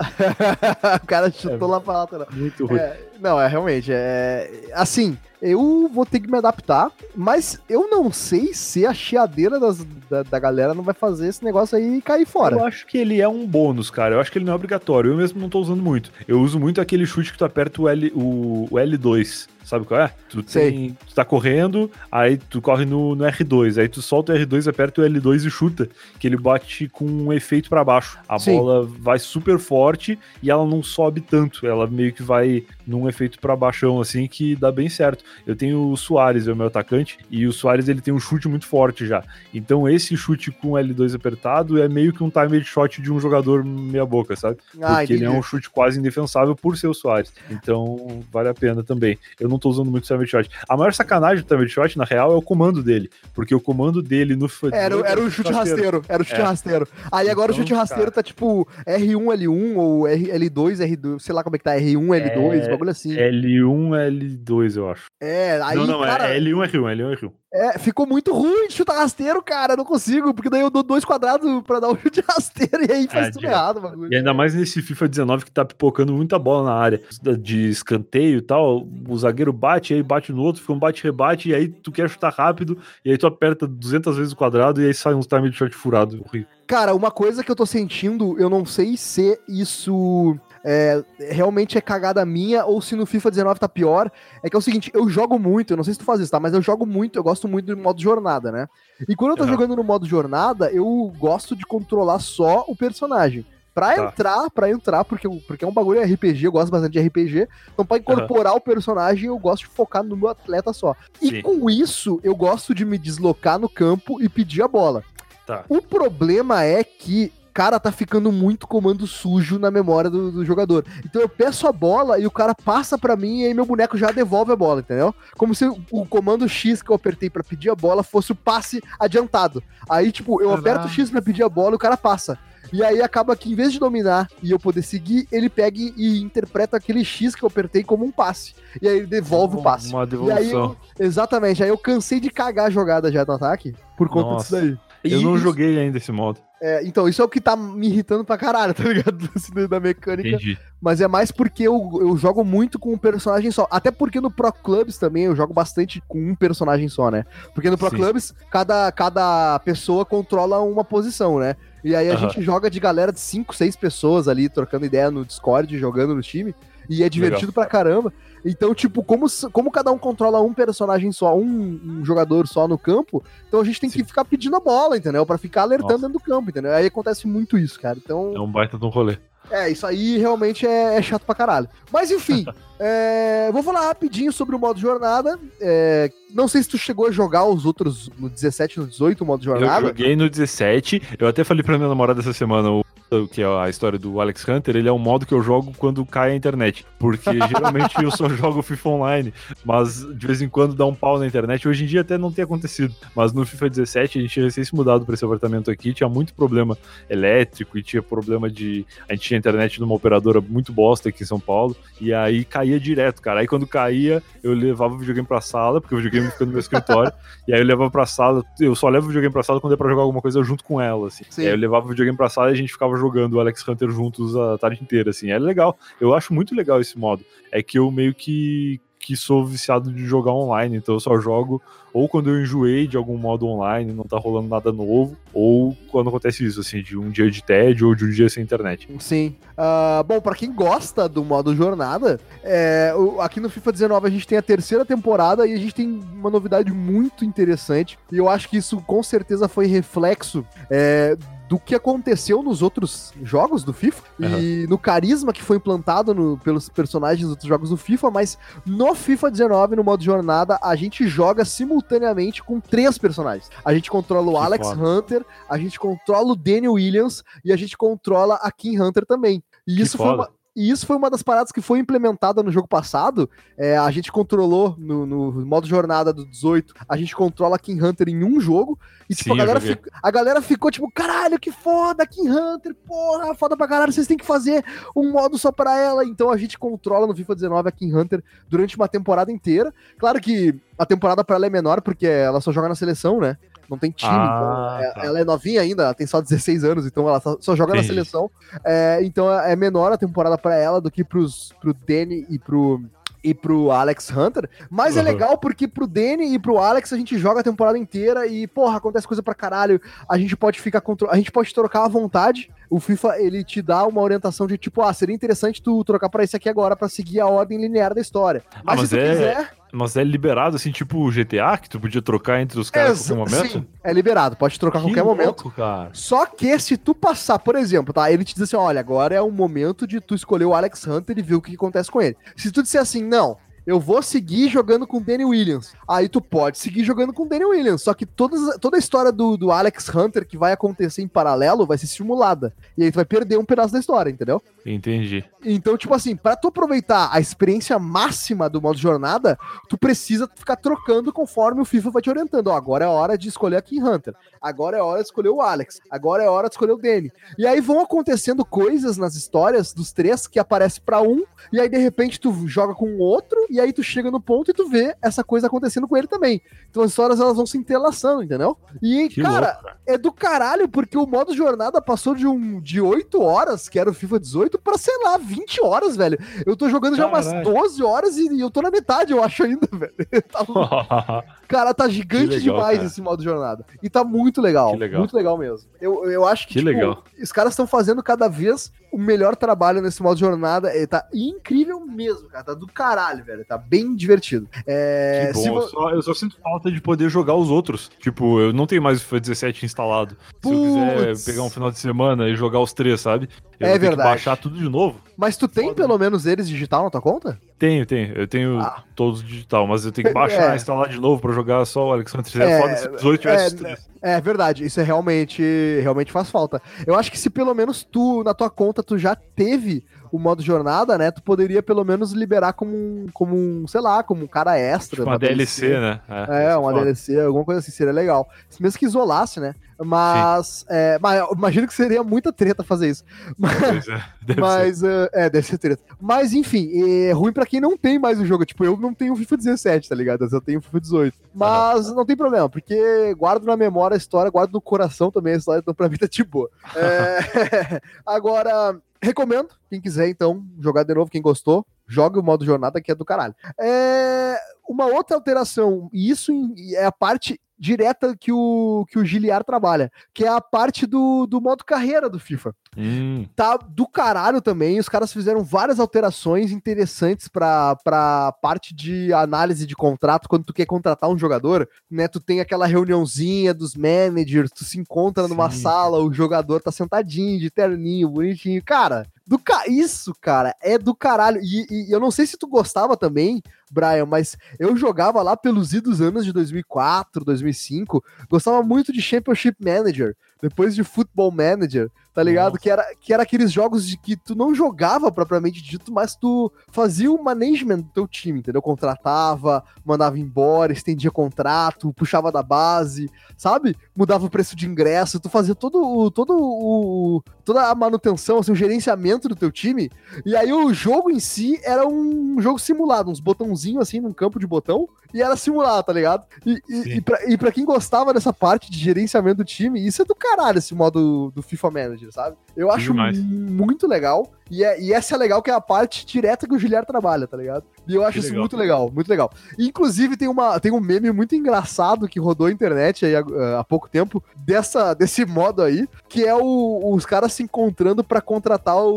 o cara chutou é, lá pra lateral. Muito ruim. É, não, é realmente. É, assim, eu vou ter que me adaptar, mas eu não sei se a chiadeira das, da, da, galera não vai fazer esse negócio aí cair fora. Eu acho que ele é um bônus, cara. Eu acho que ele não é obrigatório. Eu mesmo não tô usando muito. Eu uso muito aquele chute que tu aperta o, L, o, o L2 Sabe qual é? Tu, tem, tu tá correndo, aí tu corre no, no, R2, aí tu solta o R2, aperta o L2 e chuta, que ele bate com um efeito para baixo. A Sim. bola vai super forte e ela não sobe tanto, ela meio que vai num efeito para baixão, assim, que dá bem certo. Eu tenho o Soares, é o meu atacante, e o Soares ele tem um chute muito forte já. Então esse chute com L2 apertado é meio que um timed shot de um jogador meia boca, sabe? Ah, Porque ele é um chute quase indefensável por ser o Soares. Então vale a pena também. Eu não tô usando muito o timed shot. A maior sacanagem do timed shot, na real, é o comando dele. Porque o comando dele no Era, era o chute rasteiro. Era o chute é. rasteiro. Aí agora então, o chute rasteiro cara... tá tipo R1, L1 ou R, L2, R2, sei lá como é que tá, R1, L2, é bagulho assim. L1, L2, eu acho. É, aí. Não, não, é cara, é L1, R1, L1, R1. É, ficou muito ruim de chutar rasteiro, cara. Não consigo, porque daí eu dou dois quadrados pra dar um chute rasteiro e aí faz é, tudo de... errado, bagulho. E ainda mais nesse FIFA 19 que tá pipocando muita bola na área de escanteio e tal. O zagueiro bate, aí bate no outro, fica um bate-rebate, e aí tu quer chutar rápido, e aí tu aperta 200 vezes o quadrado e aí sai uns time de shot furado. Cara, uma coisa que eu tô sentindo, eu não sei se isso é, realmente é cagada minha ou se no FIFA 19 tá pior. É que é o seguinte, eu jogo muito, eu não sei se tu faz isso, tá? Mas eu jogo muito, eu gosto muito do modo jornada, né? E quando eu tô uhum. jogando no modo jornada, eu gosto de controlar só o personagem. Pra tá. entrar, pra entrar, porque, porque é um bagulho RPG, eu gosto bastante de RPG. Então, pra incorporar uhum. o personagem, eu gosto de focar no meu atleta só. E Sim. com isso, eu gosto de me deslocar no campo e pedir a bola. Tá. O problema é que cara tá ficando muito comando sujo na memória do, do, jogador. Então eu peço a bola e o cara passa para mim e aí meu boneco já devolve a bola, entendeu? Como se o comando X que eu apertei para pedir a bola fosse o passe adiantado. Aí, tipo, eu aperto o X pra pedir a bola e o cara passa. E aí acaba que em vez de dominar e eu poder seguir, ele pega e interpreta aquele X que eu apertei como um passe. E aí ele devolve o passe. Uma devolução. Aí eu, exatamente. Aí eu cansei de cagar a jogada já no ataque por conta Nossa. disso daí. Eu não joguei ainda esse modo. É, então, isso é o que tá me irritando pra caralho, tá ligado? *laughs* da mecânica. Entendi. Mas é mais porque eu, eu jogo muito com um personagem só. Até porque no Pro Clubs também eu jogo bastante com um personagem só, né? Porque no Pro Sim. Clubs, cada, cada pessoa controla uma posição, né? E aí a uhum. gente joga de galera de 5, 6 pessoas ali, trocando ideia no Discord, jogando no time. E é divertido Legal. pra caramba. Então, tipo, como, como cada um controla um personagem só, um, um jogador só no campo, então a gente tem Sim. que ficar pedindo a bola, entendeu? Para ficar alertando Nossa. dentro do campo, entendeu? Aí acontece muito isso, cara. Então. É um baita de um rolê. É, isso aí realmente é, é chato pra caralho. Mas enfim, *laughs* é, vou falar rapidinho sobre o modo jornada. É, não sei se tu chegou a jogar os outros no 17 e no 18, o modo jornada. Eu joguei no 17. Eu até falei pra minha namorada essa semana, o que é a história do Alex Hunter, ele é um modo que eu jogo quando cai a internet. Porque *laughs* geralmente eu só jogo FIFA Online, mas de vez em quando dá um pau na internet. Hoje em dia até não tem acontecido. Mas no FIFA 17 a gente tinha recém se mudado para esse apartamento aqui, tinha muito problema elétrico e tinha problema de. A gente tinha internet numa operadora muito bosta aqui em São Paulo. E aí caía direto, cara. Aí quando caía, eu levava o videogame pra sala, porque o videogame fica no meu escritório. *laughs* e aí eu levava pra sala. Eu só levo o videogame pra sala quando é pra jogar alguma coisa junto com ela, assim. Sim. E aí eu levava o videogame pra sala e a gente ficava jogando o Alex Hunter juntos a tarde inteira, assim. É legal. Eu acho muito legal esse modo. É que eu meio que que sou viciado de jogar online, então eu só jogo ou quando eu enjoei de algum modo online, não tá rolando nada novo, ou quando acontece isso, assim, de um dia de tédio ou de um dia sem internet. Sim. Uh, bom, para quem gosta do modo jornada, é, aqui no FIFA 19 a gente tem a terceira temporada e a gente tem uma novidade muito interessante, e eu acho que isso com certeza foi reflexo é, do que aconteceu nos outros jogos do FIFA uhum. e no carisma que foi implantado no, pelos personagens dos outros jogos do FIFA, mas no FIFA 19, no modo jornada, a gente joga simultaneamente com três personagens. A gente controla o que Alex foda. Hunter, a gente controla o Daniel Williams e a gente controla a Kim Hunter também. E que isso foda. foi uma e isso foi uma das paradas que foi implementada no jogo passado. É, a gente controlou no, no, modo jornada do 18, a gente controla a King Hunter em um jogo. E tipo, Sim, a, galera fico, a galera ficou tipo, caralho, que foda, King Hunter, porra, foda pra caralho, vocês têm que fazer um modo só pra ela. Então a gente controla no FIFA 19 a King Hunter durante uma temporada inteira. Claro que a temporada pra ela é menor, porque ela só joga na seleção, né? Não tem time. Ah, então, é, tá. Ela é novinha ainda, ela tem só 16 anos, então ela só joga Entendi. na seleção. É, então é menor a temporada para ela do que pros, pro Danny e pro e pro Alex Hunter, mas é Uhum. legal porque pro Danny e pro Alex a gente joga a temporada inteira e, porra, acontece coisa pra caralho. A gente pode ficar contro... a gente pode trocar à vontade. O FIFA, ele te dá uma orientação de tipo, ah, seria interessante tu trocar pra esse aqui agora pra seguir a ordem linear da história. Mas, mas se tu é- quiser, Mas é liberado, assim, tipo o GTA, que tu podia trocar entre os caras exa- a qualquer momento? sim, é liberado, pode trocar a Que qualquer momento. louco, cara. Só que se tu passar, por exemplo, tá? Ele te diz assim: olha, agora é o momento de tu escolher o Alex Hunter e ver o que, que acontece com ele. Se tu disser assim, não. Eu vou seguir jogando com o Danny Williams. Aí tu pode seguir jogando com o Danny Williams. Só que todas, toda a história do, do Alex Hunter que vai acontecer em paralelo vai ser simulada. E aí tu vai perder um pedaço da história, entendeu? Entendi. Então, tipo assim, pra tu aproveitar a experiência máxima do modo jornada, tu precisa ficar trocando conforme o FIFA vai te orientando. Ó, agora é hora de escolher a King Hunter. Agora é hora de escolher o Alex. Agora é hora de escolher o Danny. E aí vão acontecendo coisas nas histórias dos três que aparece pra um, e aí de repente tu joga com o outro, e aí tu chega no ponto e tu vê essa coisa acontecendo com ele também. Então as histórias elas vão se entrelaçando, entendeu? E, Que cara, louco, é do caralho, porque o modo jornada passou de um de 8 horas, que era o FIFA 18, pra, sei lá, 20 horas, velho. Eu tô jogando já umas Caralho. 12 horas e, e eu tô na metade, eu acho ainda, *laughs* velho. Tá- *laughs* cara, tá gigante legal, demais cara. esse modo jornada. E tá muito legal. Legal. Muito legal mesmo. Eu, eu acho que, Que legal. os caras estão fazendo cada vez o melhor trabalho nesse modo jornada. E tá incrível mesmo, cara. Tá do caralho, velho. Tá bem divertido. É, que se bom. Eu só, eu só sinto falta de poder jogar os outros. Tipo, eu não tenho mais o FIFA 17 instalado. Se eu quiser pegar um final de semana e jogar os três, sabe? Eu É vou ter verdade. que baixar tudo de novo. Mas tu tem Foda. pelo menos eles digital na tua conta? Tenho, tenho. Eu tenho Ah. todos digital, mas eu tenho que *laughs* baixar, É. instalar de novo pra jogar só o Alexandre. Seria É, foda se os 18 tivesse é, os três. É verdade, isso é realmente, realmente faz falta. Eu acho que se pelo menos tu, na tua conta, tu já teve o modo jornada, né? Tu poderia pelo menos liberar como um, como um sei lá, como um cara extra. Tipo uma DLC, né? É, uma foda. DLC, alguma coisa assim, seria legal. Mesmo que isolasse, né? Mas, é, mas eu imagino que seria muita treta fazer isso. Mas, Pois é, deve ser. mas é, é, deve ser treta. Mas, enfim, é ruim pra quem não tem mais o jogo. Tipo, eu não tenho FIFA 17, tá ligado? Eu tenho o FIFA 18. Mas não tem problema, porque guardo na memória a história, guardo no coração também a história, então pra *laughs* mim tá de boa. É, *laughs* Agora, recomendo, quem quiser, então, jogar de novo, quem gostou, jogue o modo jornada que é do caralho. É, uma outra alteração, e isso é a parte direta que o, que o Giliar trabalha, que é a parte do, do modo carreira do FIFA Hum, tá do caralho também. Os caras fizeram várias alterações interessantes pra, pra parte de análise de contrato. Quando tu quer contratar um jogador, né? Tu tem aquela reuniãozinha dos managers, tu se encontra numa Sim. sala, o jogador tá sentadinho, de terninho, bonitinho. Cara, do ca... isso, cara, é do caralho. E, e eu não sei se tu gostava também, Brian, mas eu jogava lá pelos idos anos de 2004, 2005. Gostava muito de Championship Manager, depois de Football Manager, tá ligado? Nossa. Que era, que era aqueles jogos de que tu não jogava propriamente dito, mas tu fazia o management do teu time, entendeu? Contratava, mandava embora, estendia contrato, puxava da base, sabe? Mudava o preço de ingresso, tu fazia todo o, todo o, toda a manutenção, assim, o gerenciamento do teu time. E aí o jogo em si era um jogo simulado, uns botãozinhos assim, num campo de botão, e era simulado, tá ligado? E, e, e, pra, e pra quem gostava dessa parte de gerenciamento do time, isso é do caralho, esse modo do FIFA Manager, sabe? Eu acho Demais. muito legal. E, é, e essa é legal, que é a parte direta que o Giliar trabalha, tá ligado? E eu acho Que isso legal. muito legal, muito legal. Inclusive, tem, uma, tem um meme muito engraçado que rodou a internet aí há, há pouco tempo, dessa, desse modo aí, que é o- os caras se encontrando pra contratar o,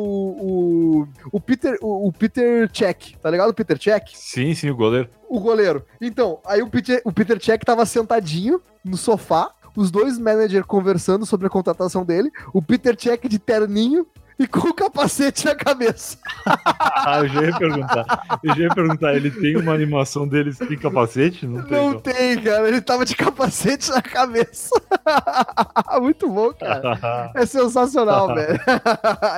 o, o Peter o, o Peter Check, tá ligado? O Peter Check? sim, sim, o goleiro. o goleiro. Então, aí o Peter, o Peter Check tava sentadinho no sofá, os dois managers conversando sobre a contratação dele, o Peter Check de terninho e com o capacete na cabeça. Ah, eu já ia perguntar. Eu já ia perguntar, ele tem uma animação dele sem capacete? Não tem. Não não. tem, cara. Ele tava de capacete na cabeça. *laughs* *laughs* Muito bom, cara. *laughs* É sensacional, *laughs* velho.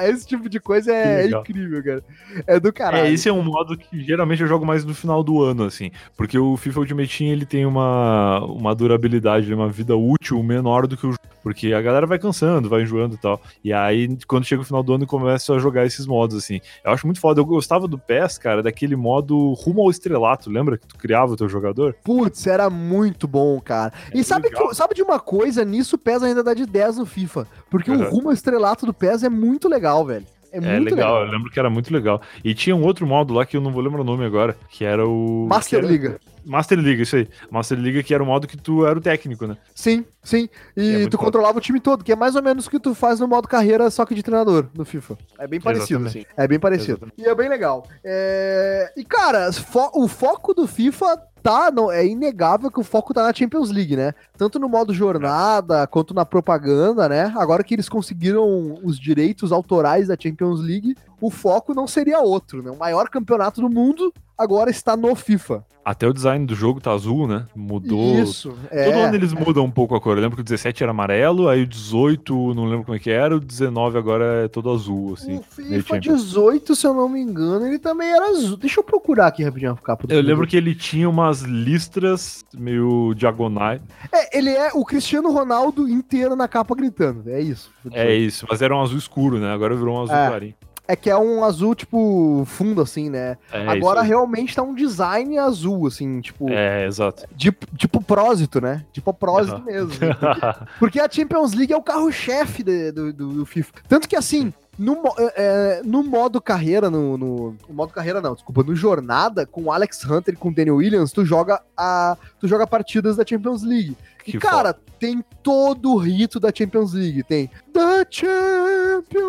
Esse tipo de coisa é legal. incrível, cara. É do caralho. É, esse é um modo que geralmente eu jogo mais no final do ano, assim. Porque o FIFA Ultimate Team, ele tem uma, uma durabilidade, uma vida útil menor do que o. Porque a galera vai cansando, vai enjoando e tal. E aí, quando chega o final do ano, começa a jogar esses modos, assim. Eu acho muito foda. Eu gostava do PES, cara, daquele modo rumo ao estrelato. Lembra que tu criava o teu jogador? Putz, era muito bom, cara. E É sabe, legal. que, sabe de uma coisa? Nisso o PES ainda dá de 10 no FIFA. Porque o Uhum. rumo ao estrelato do PES é muito legal, velho. É, É, muito legal, legal. eu lembro que era muito legal. E tinha um outro modo lá que eu não vou lembrar o nome agora, que era o. Master era- Liga. Master Liga, isso aí. Master Liga que era o modo que tu era o técnico, né? Sim, sim. É E muito tu controlava o time todo, que é mais ou menos o que tu faz no modo carreira, só que de treinador no FIFA. É bem parecido, Exatamente. assim. É bem parecido. Exatamente. E é bem legal. É, E, cara, fo- o foco do FIFA tá. Não, é inegável que o foco tá na Champions League, né? Tanto no modo jornada quanto na propaganda, né? Agora que eles conseguiram os direitos autorais da Champions League, o foco não seria outro, né? O maior campeonato do mundo agora está no FIFA. Até o design do jogo tá azul, né? Mudou. Isso. É. Todo ano eles mudam um pouco a cor. Eu lembro que o 17 era amarelo, aí o 18, não lembro como é que era, o 19 agora é todo azul, assim. O FIFA Champions. 18, se eu não me engano, ele também era azul. Deixa eu procurar aqui rapidinho a capa do Eu lembro que ele tinha umas listras meio diagonais. É, ele é o Cristiano Ronaldo inteiro na capa gritando. É isso. É isso, mas era um azul escuro, né? Agora virou um azul É. clarinho. É que é um azul, tipo, fundo, assim, né? É Agora realmente tá um design azul, assim, tipo, É, exato. tipo, tipo prósito, né? Tipo prósito Aham. mesmo. *laughs* Porque a Champions League é o carro-chefe de- do, do, do FIFA. Tanto que assim, no, é, é, no modo carreira, no, no, no modo carreira não, desculpa, no jornada, com o Alex Hunter e com o Daniel Williams, tu joga a. Tu joga partidas da Champions League. E, Que cara, tem todo o rito da Champions League. Tem The Champions.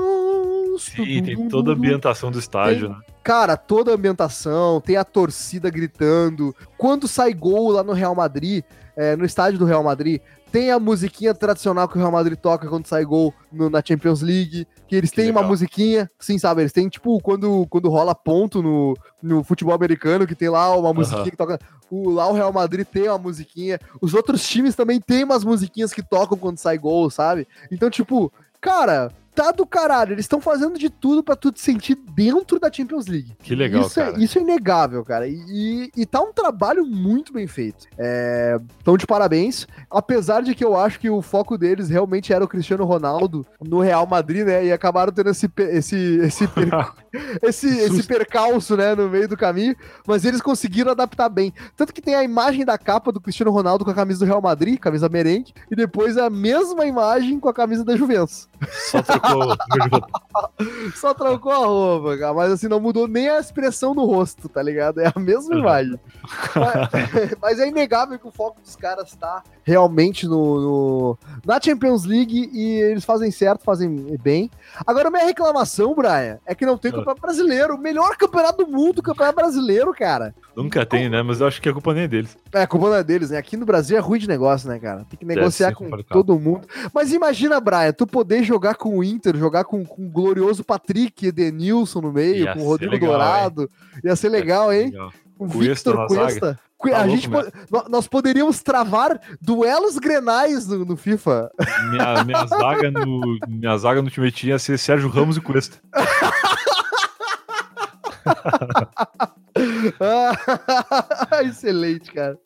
Sim, tem toda a ambientação do estádio, né? Cara, toda a ambientação, tem a torcida gritando. Quando sai gol lá no Real Madrid, é, no estádio do Real Madrid, tem a musiquinha tradicional que o Real Madrid toca quando sai gol no- na Champions League. Que eles Que têm uma legal. musiquinha, sim, sabe? Eles têm, tipo, quando, quando rola ponto no, no futebol americano, que tem lá uma musiquinha que toca. O, lá o Real Madrid tem uma musiquinha. Os outros times também têm umas musiquinhas que tocam quando sai gol, sabe? Então, tipo, cara, tá do caralho. Eles estão fazendo de tudo pra tu te sentir dentro da Champions League. Que legal, isso cara. É, isso é inegável, cara. E, e, tá um trabalho muito bem feito. É, então, de parabéns. Apesar de que eu acho que o foco deles realmente era o Cristiano Ronaldo no Real Madrid, né? E acabaram tendo esse, esse, esse, *laughs* esse, esse percalço, né? No meio do caminho. Mas eles conseguiram adaptar bem. Tanto que tem a imagem da capa do Cristiano Ronaldo com a camisa do Real Madrid, camisa merengue, e depois a mesma imagem com a camisa da Juventus. Só trocou de roupa. *laughs* Só trocou a roupa, cara. Mas assim, não mudou nem a expressão no rosto, tá ligado? É a mesma Uhum. imagem. mas, *laughs* mas é inegável que o foco dos caras tá realmente no, no- na Champions League e eles fazem certo, fazem bem. Agora, minha reclamação, Brian, é que não tem Ah. campeonato brasileiro. O melhor campeonato do mundo, o campeonato brasileiro, cara. Nunca tem, né? Mas eu acho que a culpa nem é deles. É, a culpa não é deles, né? Aqui no Brasil é ruim de negócio, né, cara? Tem que negociar ser com complicado. todo mundo. Mas imagina, Brian, tu poder jogar com o Inter, jogar com, com o glorioso Patrick Edenilson no meio, Ia com o Rodrigo legal, Dourado. Ia ser legal, hein? Legal. Com o Victor Cuesta. Cu- Tá a gente po- nó- nós poderíamos travar duelos grenais no, no FIFA. Minha, minha, zaga no, minha zaga no time tinha ser Sérgio Ramos e Cuesta. *laughs* *laughs* Ah, excelente, cara.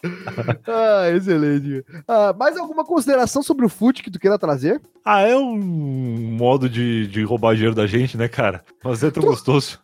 Ah, excelente. Ah, mais alguma consideração sobre o fute que tu queira trazer? Ah, é um modo de, de roubar dinheiro da gente, né, cara? Mas é tão gostoso.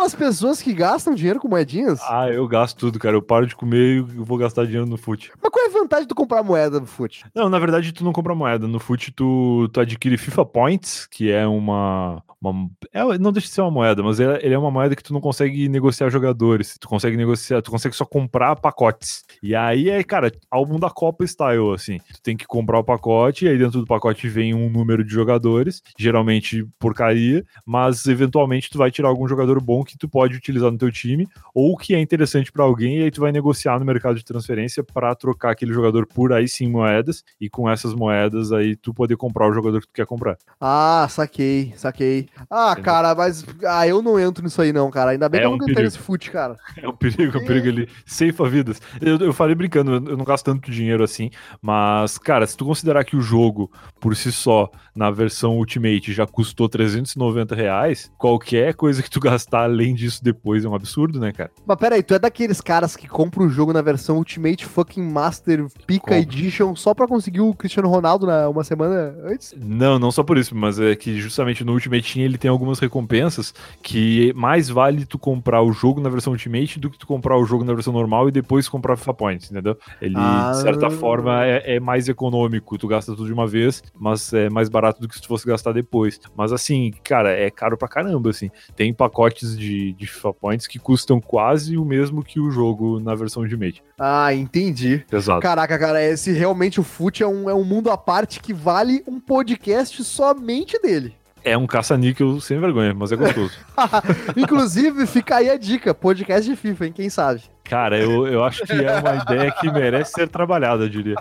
Aquelas pessoas que gastam dinheiro com moedinhas. Ah, eu gasto tudo, cara. Eu paro de comer e vou gastar dinheiro no fute. Mas qual é a vantagem de comprar moeda no fute? Não, na verdade, tu não compra moeda. No fute, tu, tu adquire FIFA Points, que é uma. uma é- não deixa de ser uma moeda, mas ele ele é uma moeda que tu não consegue negociar jogadores. Tu consegue negociar, tu consegue só comprar pacotes. E aí é, cara, álbum da Copa Style, assim. Tu tem que comprar o pacote, e aí dentro do pacote vem um número de jogadores, geralmente porcaria, mas eventualmente tu vai tirar algum jogador bom que tu pode utilizar no teu time, ou que é interessante pra alguém, e aí tu vai negociar no mercado de transferência pra trocar aquele jogador por aí sim moedas, e com essas moedas aí tu poder comprar o jogador que tu quer comprar. Ah, saquei, saquei. Ah, Entendeu? cara, mas ah, eu não entro nisso aí não, cara. Ainda bem É que eu um nunca entrei nesse fute, cara. *laughs* É um perigo, é um perigo ele ceifa vidas. Eu, eu falei brincando, eu eu não gasto tanto dinheiro assim, mas, cara, se tu considerar que o jogo, por si só, na versão Ultimate, já custou 390 reais, qualquer coisa que tu gastar além disso depois é um absurdo, né, cara? Mas peraí, tu é daqueles caras que compram o jogo na versão Ultimate fucking Master Pica. Edition só pra conseguir o Cristiano Ronaldo na, uma semana antes? Não, não só por isso, mas é que justamente no Ultimate Team ele tem algumas recompensas que mais vale tu comprar o jogo na versão Ultimate do que tu comprar o jogo na versão normal e depois comprar FIFA Points, entendeu? Ele, Ah. de certa forma, é, é mais econômico, tu gasta tudo de uma vez, mas é mais barato do que se tu fosse gastar depois. Mas assim, cara, é caro pra caramba, assim. Tem pacotes de, de FIFA Points que custam quase o mesmo que o jogo na versão Ultimate. Ah, entendi. Exato. Caraca, cara, esse realmente o FUT é um, é um mundo à parte que vale um podcast somente dele. É um caça-níquel sem vergonha, mas é gostoso. *laughs* Inclusive, fica aí a dica: podcast de FIFA, hein? Quem sabe? Cara, eu, eu acho que é uma ideia que merece ser trabalhada, eu diria.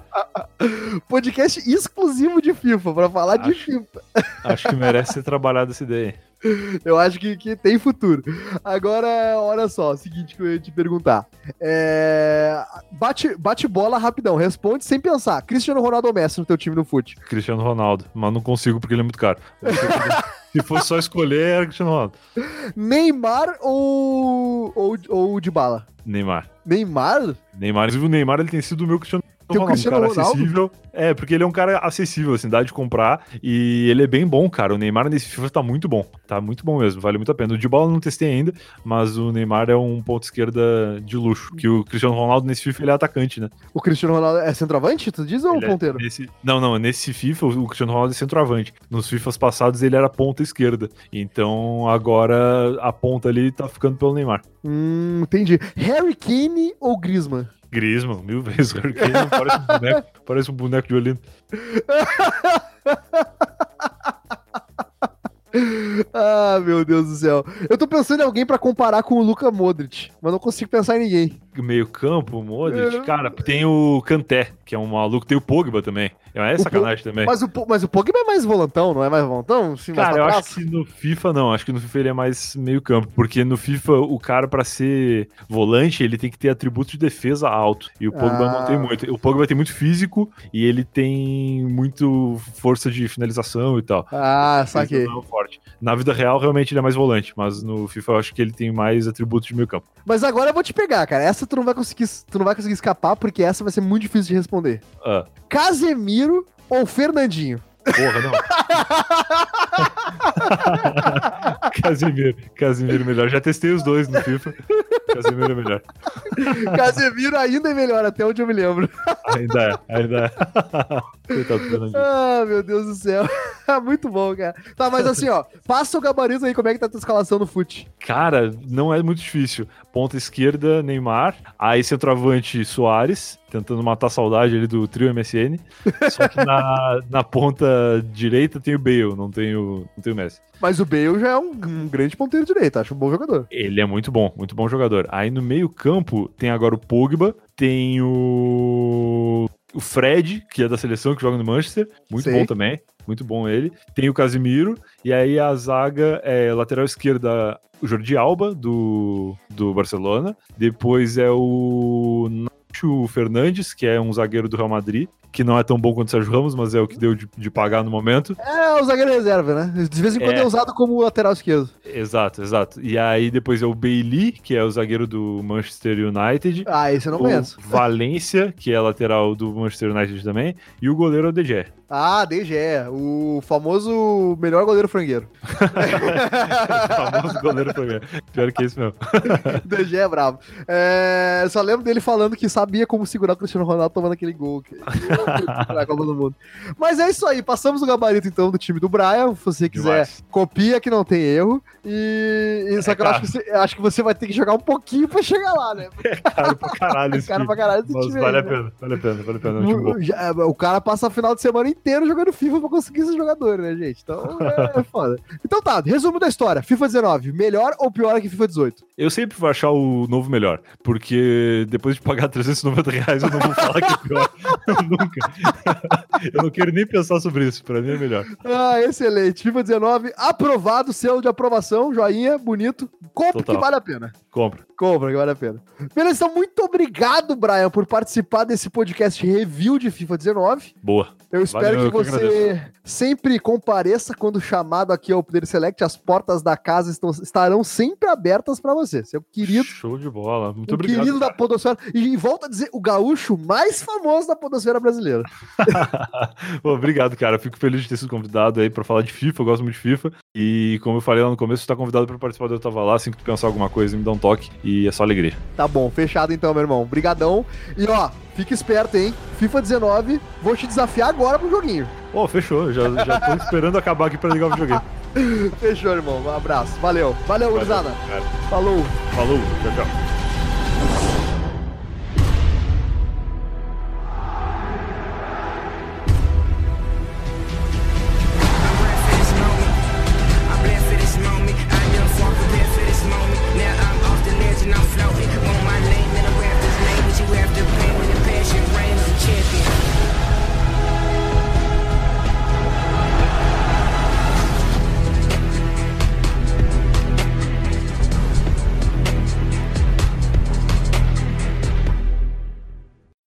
Podcast exclusivo de FIFA, pra falar de Acho. FIFA. Acho que merece ser trabalhada essa ideia. Eu acho que, que tem futuro. Agora, olha só, o seguinte que eu ia te perguntar. É, Bate, bate bola rapidão, responde sem pensar. Cristiano Ronaldo ou Messi no teu time no FUT? Cristiano Ronaldo, mas não consigo porque ele é muito caro. *laughs* Se fosse só escolher, era Cristiano Ronaldo. Neymar ou, ou, ou de bala? Neymar. Neymar? Neymar, inclusive o Neymar ele tem sido o meu Cristiano Teu Ronaldo, Cristiano um cara Ronaldo? acessível. É, porque ele é um cara acessível, assim, dá de comprar e ele é bem bom, cara. O Neymar nesse FIFA tá muito bom, tá muito bom mesmo, vale muito a pena. O de bola eu não testei ainda, mas o Neymar é um ponto esquerda de luxo, que o Cristiano Ronaldo nesse FIFA ele é atacante, né? O Cristiano Ronaldo é centroavante, tu diz, ou Ele é- ponteiro? nesse- não, não, nesse FIFA o Cristiano Ronaldo é centroavante. Nos FIFAs passados ele era ponta esquerda. Então agora a ponta ali tá ficando pelo Neymar. Hum, entendi. Harry Kane ou Griezmann? Griezmann, mil vezes. Parece um boneco, parece um boneco de. Ah, meu Deus do céu. Eu tô pensando em alguém pra comparar com o Luka Modric, mas não consigo pensar em ninguém. Meio campo, Modric. É. Cara, tem o Kanté, que é um maluco. Tem o Pogba também. É sacanagem também. Mas o, mas o Pogba é mais volantão, não é mais volantão? Sim, Cara, eu acho que no FIFA não, acho que no FIFA ele é mais meio campo, porque no FIFA o cara pra ser volante, ele tem que ter atributo de defesa alto, e o Pogba Ah. não tem muito. O Pogba tem muito físico e ele tem muito força de finalização e tal. Ah, saquei. é forte. Na vida real, realmente ele é mais volante, mas no FIFA eu acho que ele tem mais atributos de meio campo. Mas agora eu vou te pegar, cara. Essa tu não vai conseguir, tu não vai conseguir escapar, porque essa vai ser muito difícil de responder. Ah, Casemiro ou Fernandinho? porra, não. *laughs* Casimiro, Casimiro melhor. Já testei os dois no FIFA. Casimiro é melhor. Casemiro ainda é melhor, até onde eu me lembro. Ainda é, ainda é. Coitado do. Ah, meu Deus do céu. *laughs* muito bom, cara. Tá, mas assim, ó, passa o gabarito aí, como é que tá a tua escalação no fute? Cara, não é muito difícil. Ponta esquerda, Neymar. Aí centroavante, Soares, tentando matar a saudade ali do trio MSN. Só que na, *laughs* na ponta direita tem o Bale, não tem o, não tem o Messi. Mas o Bale já é um, um grande ponteiro direito, acho um bom jogador. Ele é muito bom, muito bom jogador. Aí no meio campo tem agora o Pogba, tem o... O Fred, que é da seleção, que joga no Manchester. Muito Sei. bom também. Muito bom ele. Tem o Casimiro. E aí a zaga é lateral esquerda, o Jordi Alba, do, do Barcelona. Depois é o Nacho Fernandes, que é um zagueiro do Real Madrid. Que não é tão bom quanto o Sérgio Ramos, mas é o que deu de, de pagar no momento. É o zagueiro reserva, né? De vez em quando é, É. usado como lateral esquerdo. Exato, exato. E aí depois é o Bailey, que é o zagueiro do Manchester United. Ah, esse eu não o conheço. *laughs* Valência, que é lateral do Manchester United também. E o goleiro é o DG. Ah, DG, o famoso melhor goleiro frangueiro. *laughs* o famoso goleiro primeiro. Pior que isso mesmo. *laughs* DG é bravo. É, só lembro dele falando que sabia como segurar o Cristiano Ronaldo tomando aquele gol que- *laughs* na Copa do Mundo. Mas é isso aí, passamos o gabarito então do time do Brian. Se você quiser, Demais. copia que não tem erro. E, e só que eu acho que, você, acho que você vai ter que jogar um pouquinho pra chegar lá, né? *laughs* Caro pra caralho esse Cara time. pra caralho esse Mas time vale aí, a né? pena, vale a pena, vale a pena. É. O, cara passa o final de semana inteiro jogando FIFA pra conseguir esses jogadores, né, gente? Então é, é foda. Então tá, resumo da história: FIFA 19, melhor ou pior que FIFA 18? Eu sempre vou achar o novo melhor, porque depois de pagar 390 reais eu não vou falar que é pior. *laughs* Nunca. Eu não quero nem pensar sobre isso, pra mim é melhor. Ah, excelente. FIFA 19, aprovado, selo de aprovação, joinha, bonito. Compre Total. que vale a pena. Compra. Compra que vale a pena. Beleza, então muito obrigado, Brian, por participar desse podcast review de FIFA 19. Boa. Eu espero Valeu, que eu que você sempre compareça quando chamado aqui ao Player Select. As portas da casa estão, estarão sempre abertas para você. Seu querido, Show de bola. Muito o obrigado. querido da cara. Podosfera. E, e volto a dizer, o gaúcho mais famoso da Podosfera brasileira. *laughs* Obrigado, cara. Fico feliz de ter sido convidado aí pra falar de FIFA. Eu gosto muito de FIFA. E como eu falei lá no começo, você tá convidado pra participar do Eu Tava Lá. Assim que tu pensar alguma coisa, me dá um toque. E é só alegria. Tá bom, fechado então, meu irmão. Brigadão. E ó, fica esperto, hein? FIFA 19, vou te desafiar agora pro joguinho. Pô, fechou. Já, já tô *laughs* esperando acabar aqui pra ligar o videogame. Fechou, irmão. Um abraço. Valeu. Valeu, gurizada. cara. Falou. Falou. Tchau, tchau.